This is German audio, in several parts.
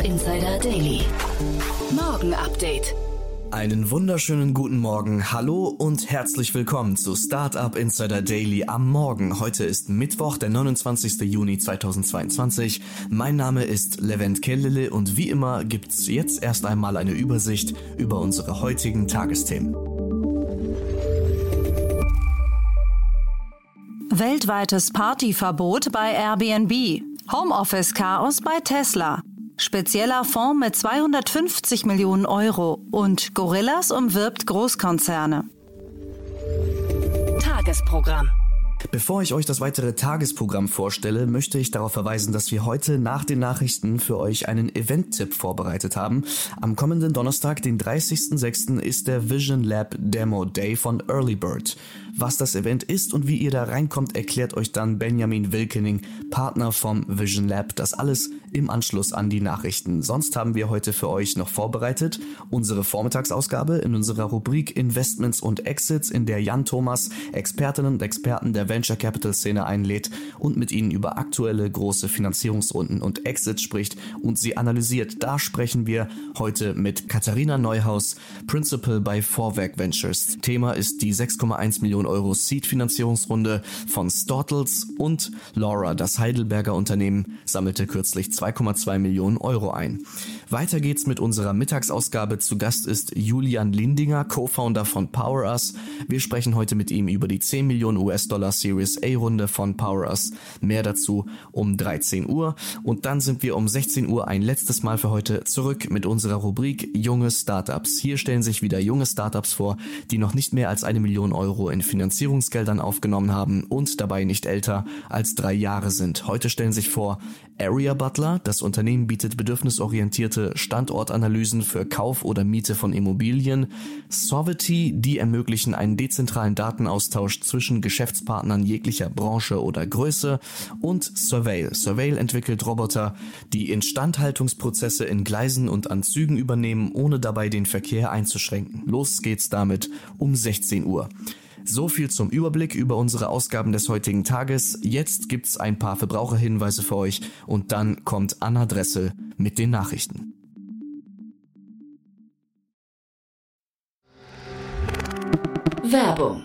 Startup Insider Daily. Morgen Update. Einen wunderschönen guten Morgen, hallo und herzlich willkommen zu Startup Insider Daily am Morgen. Heute ist Mittwoch, der 29. Juni 2022. Mein Name ist Levent Kellele und wie immer gibt's jetzt erst einmal eine Übersicht über unsere heutigen Tagesthemen. Weltweites Partyverbot bei Airbnb. Homeoffice-Chaos bei Tesla. Spezieller Fonds mit 250 Millionen Euro und Gorillas umwirbt Großkonzerne. Tagesprogramm. Bevor ich euch das weitere Tagesprogramm vorstelle, möchte ich darauf verweisen, dass wir heute nach den Nachrichten für euch einen Event-Tipp vorbereitet haben. Am kommenden Donnerstag, den 30.06., ist der Vision Lab Demo Day von Early Bird. Was das Event ist und wie ihr da reinkommt, erklärt euch dann Benjamin Wilkening, Partner vom Vision Lab. Das alles im Anschluss an die Nachrichten. Sonst haben wir heute für euch noch vorbereitet unsere Vormittagsausgabe in unserer Rubrik Investments und Exits, in der Jan Thomas Expertinnen und Experten der Venture Capital Szene einlädt und mit ihnen über aktuelle große Finanzierungsrunden und Exits spricht und sie analysiert. Da sprechen wir heute mit Katharina Neuhaus, Principal bei Vorwerk Ventures. Thema ist die 6,1 Millionen Euro Seed-Finanzierungsrunde von Stortles und Laura, das Heidelberger Unternehmen, sammelte kürzlich 2,2 Millionen Euro ein. Weiter geht's mit unserer Mittagsausgabe. Zu Gast ist Julian Lindinger, Co-Founder von PowerUs. Wir sprechen heute mit ihm über die 10 Millionen US-Dollar Series A-Runde von PowerUs. Mehr dazu um 13 Uhr. Und dann sind wir um 16 Uhr ein letztes Mal für heute zurück mit unserer Rubrik Junge Startups. Hier stellen sich wieder junge Startups vor, die noch nicht mehr als eine Million Euro in Finanzierungsgeldern aufgenommen haben und dabei nicht älter als drei Jahre sind. Heute stellen sich vor Area Butler. Das Unternehmen bietet bedürfnisorientierte Standortanalysen für Kauf oder Miete von Immobilien. Sovety, die ermöglichen einen dezentralen Datenaustausch zwischen Geschäftspartnern jeglicher Branche oder Größe. Und Surveil. Surveil entwickelt Roboter, die Instandhaltungsprozesse in Gleisen und an Zügen übernehmen, ohne dabei den Verkehr einzuschränken. Los geht's damit um 16 Uhr. So viel zum Überblick über unsere Ausgaben des heutigen Tages. Jetzt gibt's ein paar Verbraucherhinweise für euch und dann kommt Anna Dressel mit den Nachrichten. Werbung.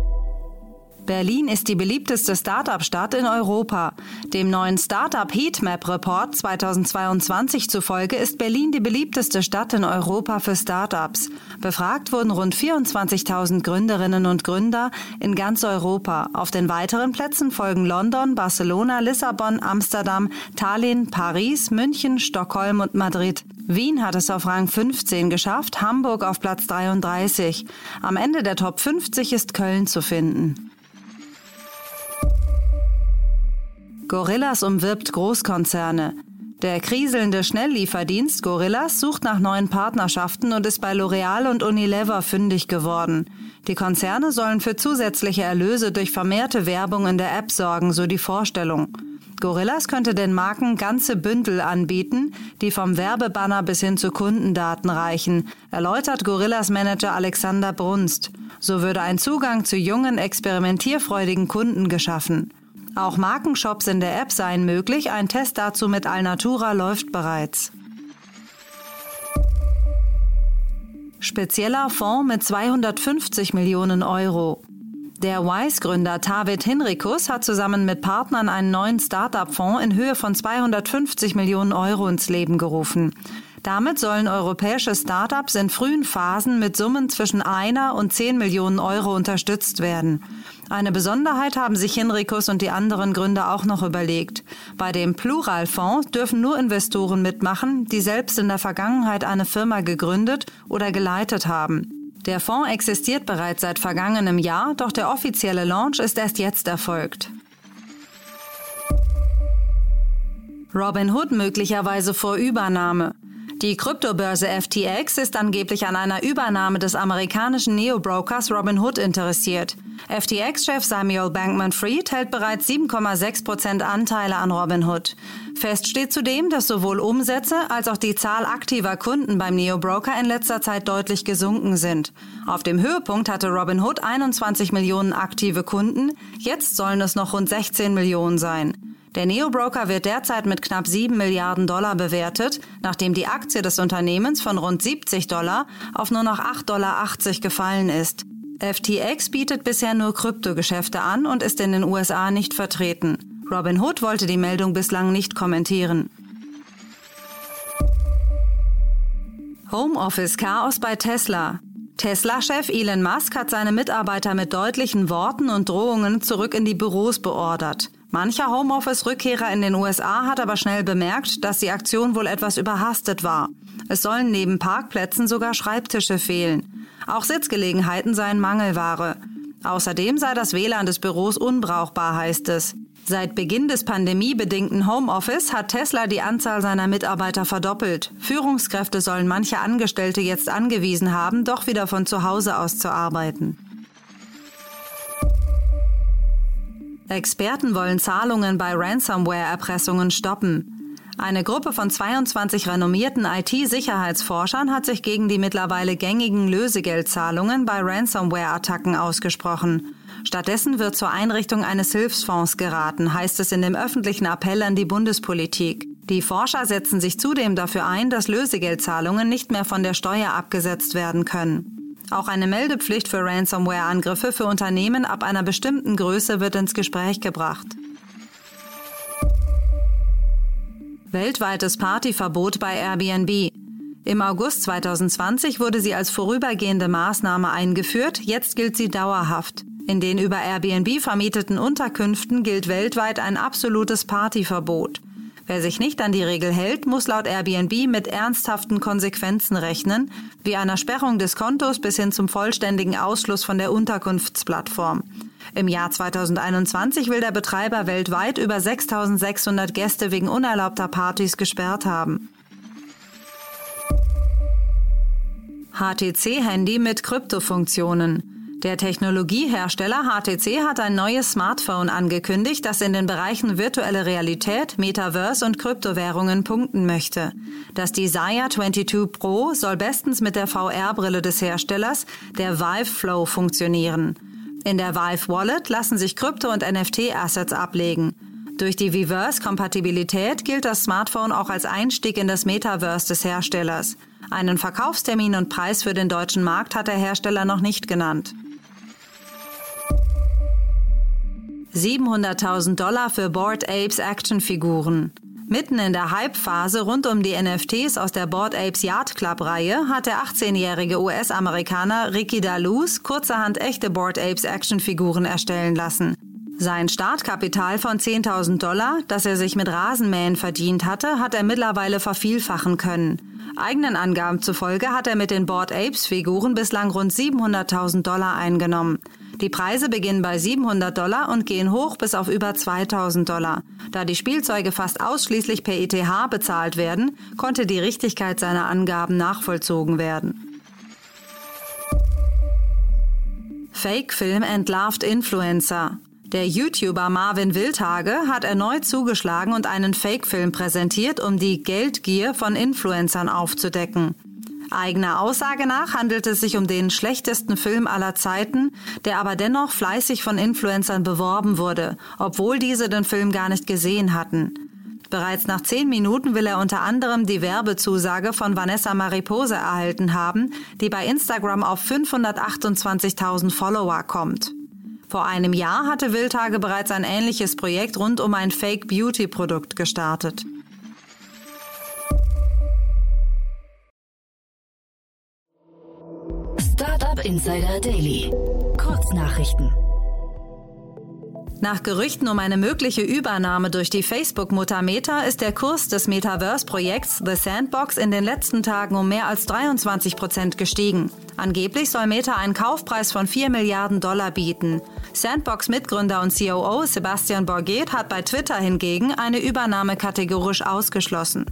Berlin ist die beliebteste Startup-Stadt in Europa. Dem neuen Startup Heatmap Report 2022 zufolge ist Berlin die beliebteste Stadt in Europa für Startups. Befragt wurden rund 24.000 Gründerinnen und Gründer in ganz Europa. Auf den weiteren Plätzen folgen London, Barcelona, Lissabon, Amsterdam, Tallinn, Paris, München, Stockholm und Madrid. Wien hat es auf Rang 15 geschafft, Hamburg auf Platz 33. Am Ende der Top 50 ist Köln zu finden. Gorillas umwirbt Großkonzerne. Der kriselnde Schnelllieferdienst Gorillas sucht nach neuen Partnerschaften und ist bei L'Oreal und Unilever fündig geworden. Die Konzerne sollen für zusätzliche Erlöse durch vermehrte Werbung in der App sorgen, so die Vorstellung. Gorillas könnte den Marken ganze Bündel anbieten, die vom Werbebanner bis hin zu Kundendaten reichen, erläutert Gorillas Manager Alexander Brunst. So würde ein Zugang zu jungen, experimentierfreudigen Kunden geschaffen. Auch Markenshops in der App seien möglich, ein Test dazu mit Alnatura läuft bereits. Spezieller Fonds mit 250 Millionen Euro. Der Wise-Gründer Tavid Hinrikus hat zusammen mit Partnern einen neuen Start-up-Fonds in Höhe von 250 Millionen Euro ins Leben gerufen. Damit sollen europäische Start-ups in frühen Phasen mit Summen zwischen einer und 10 Millionen Euro unterstützt werden. Eine Besonderheit haben sich Hinrikus und die anderen Gründer auch noch überlegt. Bei dem Pluralfonds dürfen nur Investoren mitmachen, die selbst in der Vergangenheit eine Firma gegründet oder geleitet haben. Der Fonds existiert bereits seit vergangenem Jahr, doch der offizielle Launch ist erst jetzt erfolgt. Robinhood möglicherweise vor Übernahme. Die Kryptobörse FTX ist angeblich an einer Übernahme des amerikanischen Neo-Brokers Robinhood interessiert. FTX-Chef Samuel Bankman-Fried hält bereits 7,6 Prozent Anteile an Robinhood. Fest steht zudem, dass sowohl Umsätze als auch die Zahl aktiver Kunden beim Neo-Broker in letzter Zeit deutlich gesunken sind. Auf dem Höhepunkt hatte Robinhood 21 Millionen aktive Kunden, jetzt sollen es noch rund 16 Millionen sein. Der Neo-Broker wird derzeit mit knapp 7 Milliarden Dollar bewertet, nachdem die Aktie des Unternehmens von rund 70 Dollar auf nur noch 8,80 Dollar gefallen ist. FTX bietet bisher nur Kryptogeschäfte an und ist in den USA nicht vertreten. Robinhood wollte die Meldung bislang nicht kommentieren. Homeoffice-Chaos bei Tesla. Tesla-Chef Elon Musk hat seine Mitarbeiter mit deutlichen Worten und Drohungen zurück in die Büros beordert. Mancher Homeoffice-Rückkehrer in den USA hat aber schnell bemerkt, dass die Aktion wohl etwas überhastet war. Es sollen neben Parkplätzen sogar Schreibtische fehlen. Auch Sitzgelegenheiten seien Mangelware. Außerdem sei das WLAN des Büros unbrauchbar, heißt es. Seit Beginn des pandemiebedingten Homeoffice hat Tesla die Anzahl seiner Mitarbeiter verdoppelt. Führungskräfte sollen manche Angestellte jetzt angewiesen haben, doch wieder von zu Hause aus zu arbeiten. Experten wollen Zahlungen bei Ransomware-Erpressungen stoppen. Eine Gruppe von 22 renommierten IT-Sicherheitsforschern hat sich gegen die mittlerweile gängigen Lösegeldzahlungen bei Ransomware-Attacken ausgesprochen. Stattdessen wird zur Einrichtung eines Hilfsfonds geraten, heißt es in dem öffentlichen Appell an die Bundespolitik. Die Forscher setzen sich zudem dafür ein, dass Lösegeldzahlungen nicht mehr von der Steuer abgesetzt werden können. Auch eine Meldepflicht für Ransomware-Angriffe für Unternehmen ab einer bestimmten Größe wird ins Gespräch gebracht. Weltweites Partyverbot bei Airbnb. Im August 2020 wurde sie als vorübergehende Maßnahme eingeführt, jetzt gilt sie dauerhaft. In den über Airbnb vermieteten Unterkünften gilt weltweit ein absolutes Partyverbot. Wer sich nicht an die Regel hält, muss laut Airbnb mit ernsthaften Konsequenzen rechnen, wie einer Sperrung des Kontos bis hin zum vollständigen Ausschluss von der Unterkunftsplattform. Im Jahr 2021 will der Betreiber weltweit über 6600 Gäste wegen unerlaubter Partys gesperrt haben. HTC-Handy mit Kryptofunktionen. Der Technologiehersteller HTC hat ein neues Smartphone angekündigt, das in den Bereichen virtuelle Realität, Metaverse und Kryptowährungen punkten möchte. Das Desire 22 Pro soll bestens mit der VR-Brille des Herstellers, der Vive Flow, funktionieren. In der Vive Wallet lassen sich Krypto- und NFT-Assets ablegen. Durch die Viverse-Kompatibilität gilt das Smartphone auch als Einstieg in das Metaverse des Herstellers. Einen Verkaufstermin und Preis für den deutschen Markt hat der Hersteller noch nicht genannt. 700.000 Dollar für Board Apes Actionfiguren. Mitten in der Hype-Phase rund um die NFTs aus der Board Apes Yard Club-Reihe hat der 18-jährige US-Amerikaner Ricky Daluz kurzerhand echte Board Apes Actionfiguren erstellen lassen. Sein Startkapital von 10.000 Dollar, das er sich mit Rasenmähen verdient hatte, hat er mittlerweile vervielfachen können. Eigenen Angaben zufolge hat er mit den Board Apes Figuren bislang rund 700.000 Dollar eingenommen. Die Preise beginnen bei 700 Dollar und gehen hoch bis auf über 2000 Dollar. Da die Spielzeuge fast ausschließlich per ETH bezahlt werden, konnte die Richtigkeit seiner Angaben nachvollzogen werden. Fake-Film entlarvt Influencer. Der YouTuber Marvin Wildhage hat erneut zugeschlagen und einen Fake-Film präsentiert, um die Geldgier von Influencern aufzudecken. Eigener Aussage nach handelt es sich um den schlechtesten Film aller Zeiten, der aber dennoch fleißig von Influencern beworben wurde, obwohl diese den Film gar nicht gesehen hatten. Bereits nach zehn Minuten will er unter anderem die Werbezusage von Vanessa Maripose erhalten haben, die bei Instagram auf 528.000 Follower kommt. Vor einem Jahr hatte Wildtage bereits ein ähnliches Projekt rund um ein Fake-Beauty-Produkt gestartet. Insider Daily. Kurznachrichten. Nach Gerüchten um eine mögliche Übernahme durch die Facebook-Mutter Meta ist der Kurs des Metaverse-Projekts The Sandbox in den letzten Tagen um mehr als 23 Prozent gestiegen. Angeblich soll Meta einen Kaufpreis von 4 Milliarden Dollar bieten. Sandbox-Mitgründer und COO Sebastian Borget hat bei Twitter hingegen eine Übernahme kategorisch ausgeschlossen.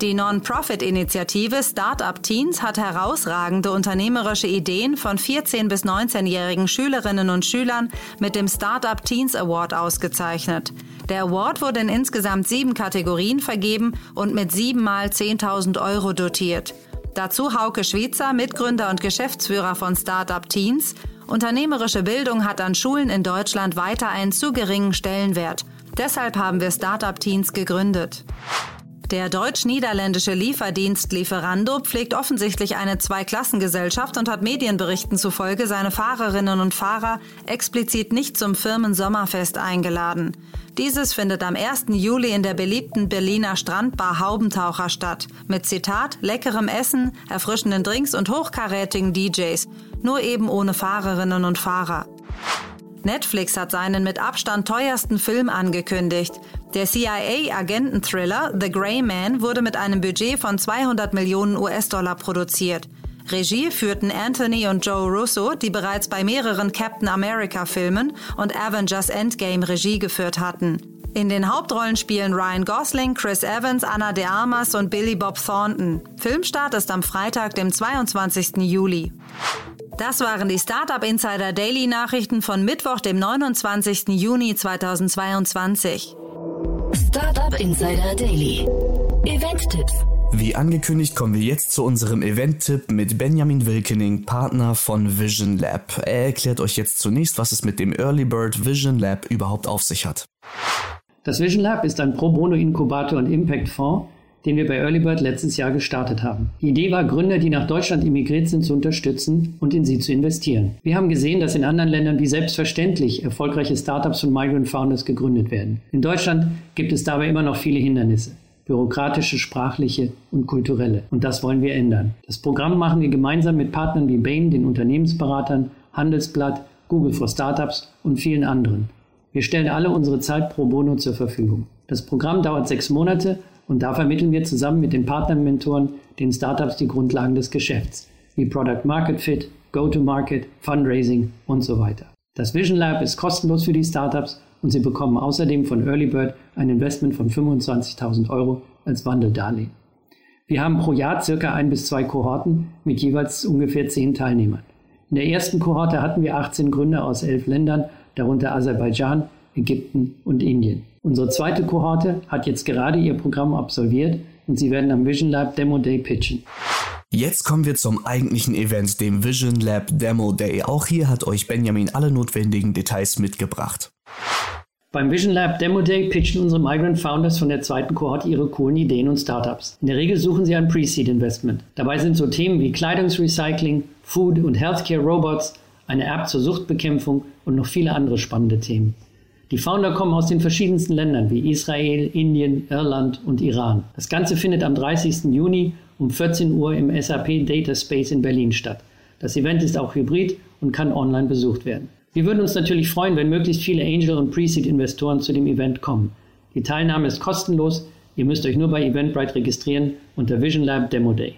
Die Non-Profit-Initiative Startup Teens hat herausragende unternehmerische Ideen von 14- bis 19-jährigen Schülerinnen und Schülern mit dem Startup Teens Award ausgezeichnet. Der Award wurde in insgesamt sieben Kategorien vergeben und mit siebenmal 10.000 Euro dotiert. Dazu Hauke Schwitzer, Mitgründer und Geschäftsführer von Startup Teens. Unternehmerische Bildung hat an Schulen in Deutschland weiter einen zu geringen Stellenwert. Deshalb haben wir Startup Teens gegründet. Der deutsch-niederländische Lieferdienst Lieferando pflegt offensichtlich eine Zweiklassengesellschaft und hat Medienberichten zufolge seine Fahrerinnen und Fahrer explizit nicht zum Firmensommerfest eingeladen. Dieses findet am 1. Juli in der beliebten Berliner Strandbar Haubentaucher statt. Mit Zitat, leckerem Essen, erfrischenden Drinks und hochkarätigen DJs. Nur eben ohne Fahrerinnen und Fahrer. Netflix hat seinen mit Abstand teuersten Film angekündigt. Der CIA-Agenten-Thriller The Grey Man wurde mit einem Budget von 200 Millionen US-Dollar produziert. Regie führten Anthony und Joe Russo, die bereits bei mehreren Captain America-Filmen und Avengers Endgame Regie geführt hatten. In den Hauptrollen spielen Ryan Gosling, Chris Evans, Anna de Armas und Billy Bob Thornton. Filmstart ist am Freitag, dem 22. Juli. Das waren die Startup Insider Daily Nachrichten von Mittwoch, dem 29. Juni 2022. Startup Insider Daily. Event-Tipps. Wie angekündigt kommen wir jetzt zu unserem Event-Tipp mit Benjamin Wilkening, Partner von Vision Lab. Er erklärt euch jetzt zunächst, was es mit dem Early Bird Vision Lab überhaupt auf sich hat. Das Vision Lab ist ein Pro Bono Inkubator und Impact Fonds, den wir bei Earlybird letztes Jahr gestartet haben. Die Idee war, Gründer, die nach Deutschland emigriert sind, zu unterstützen und in sie zu investieren. Wir haben gesehen, dass in anderen Ländern wie selbstverständlich erfolgreiche Startups von Migrant Founders gegründet werden. In Deutschland gibt es dabei immer noch viele Hindernisse bürokratische, sprachliche und kulturelle. Und das wollen wir ändern. Das Programm machen wir gemeinsam mit Partnern wie Bain, den Unternehmensberatern, Handelsblatt, Google for Startups und vielen anderen. Wir stellen alle unsere Zeit pro bono zur Verfügung. Das Programm dauert sechs Monate und da vermitteln wir zusammen mit den Partnermentoren den Startups die Grundlagen des Geschäfts, wie Product Market Fit, Go-to-Market, Fundraising und so weiter. Das Vision Lab ist kostenlos für die Startups und sie bekommen außerdem von Earlybird ein Investment von 25.000 Euro als Wandeldarlehen. Wir haben pro Jahr circa ein bis zwei Kohorten mit jeweils ungefähr zehn Teilnehmern. In der ersten Kohorte hatten wir 18 Gründer aus elf Ländern, darunter Aserbaidschan, Ägypten und Indien. Unsere zweite Kohorte hat jetzt gerade ihr Programm absolviert und sie werden am Vision Lab Demo Day pitchen. Jetzt kommen wir zum eigentlichen Event, dem Vision Lab Demo Day. Auch hier hat euch Benjamin alle notwendigen Details mitgebracht. Beim Vision Lab Demo Day pitchen unsere Migrant Founders von der zweiten Kohorte ihre coolen Ideen und Startups. In der Regel suchen sie ein Pre-Seed Investment. Dabei sind so Themen wie Kleidungsrecycling, Food und Healthcare Robots, eine App zur Suchtbekämpfung und noch viele andere spannende Themen. Die Founder kommen aus den verschiedensten Ländern wie Israel, Indien, Irland und Iran. Das Ganze findet am 30. Juni um 14 Uhr im SAP Data Space in Berlin statt. Das Event ist auch hybrid und kann online besucht werden. Wir würden uns natürlich freuen, wenn möglichst viele Angel- und Pre-Seed-Investoren zu dem Event kommen. Die Teilnahme ist kostenlos. Ihr müsst euch nur bei Eventbrite registrieren unter Vision Lab Demo Day.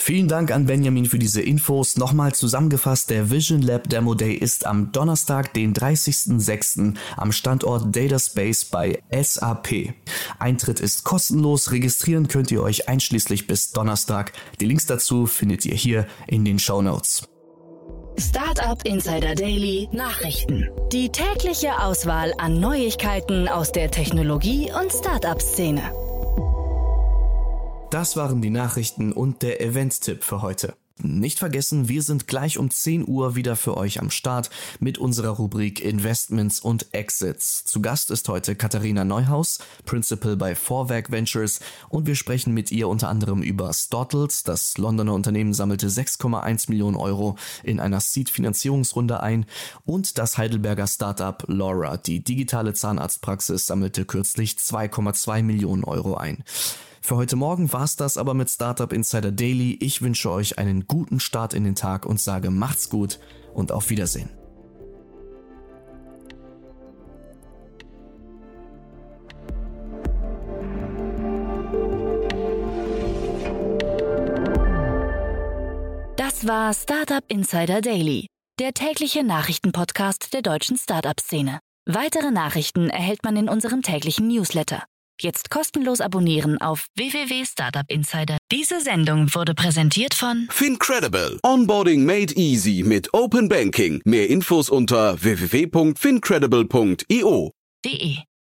Vielen Dank an Benjamin für diese Infos. Nochmal zusammengefasst, der Vision Lab Demo Day ist am Donnerstag, den 30.06. am Standort Data Space bei SAP. Eintritt ist kostenlos, registrieren könnt ihr euch einschließlich bis Donnerstag. Die Links dazu findet ihr hier in den Show Notes. Startup Insider Daily Nachrichten. Die tägliche Auswahl an Neuigkeiten aus der Technologie- und Startup-Szene. Das waren die Nachrichten und der Event-Tipp für heute. Nicht vergessen, wir sind gleich um 10 Uhr wieder für euch am Start mit unserer Rubrik Investments und Exits. Zu Gast ist heute Katharina Neuhaus, Principal bei Vorwerk Ventures und wir sprechen mit ihr unter anderem über Stortles. Das Londoner Unternehmen sammelte 6,1 Millionen Euro in einer Seed-Finanzierungsrunde ein und das Heidelberger Startup Laura, die digitale Zahnarztpraxis, sammelte kürzlich 2,2 Millionen Euro ein. Für heute Morgen war's das aber mit Startup Insider Daily. Ich wünsche euch einen guten Start in den Tag und sage macht's gut und auf Wiedersehen. Das war Startup Insider Daily, der tägliche Nachrichtenpodcast der deutschen Startup-Szene. Weitere Nachrichten erhält man in unserem täglichen Newsletter. Jetzt kostenlos abonnieren auf www.startupinsider. Diese Sendung wurde präsentiert von Fincredible. Onboarding made easy mit Open Banking. Mehr Infos unter www.fincredible.io. de.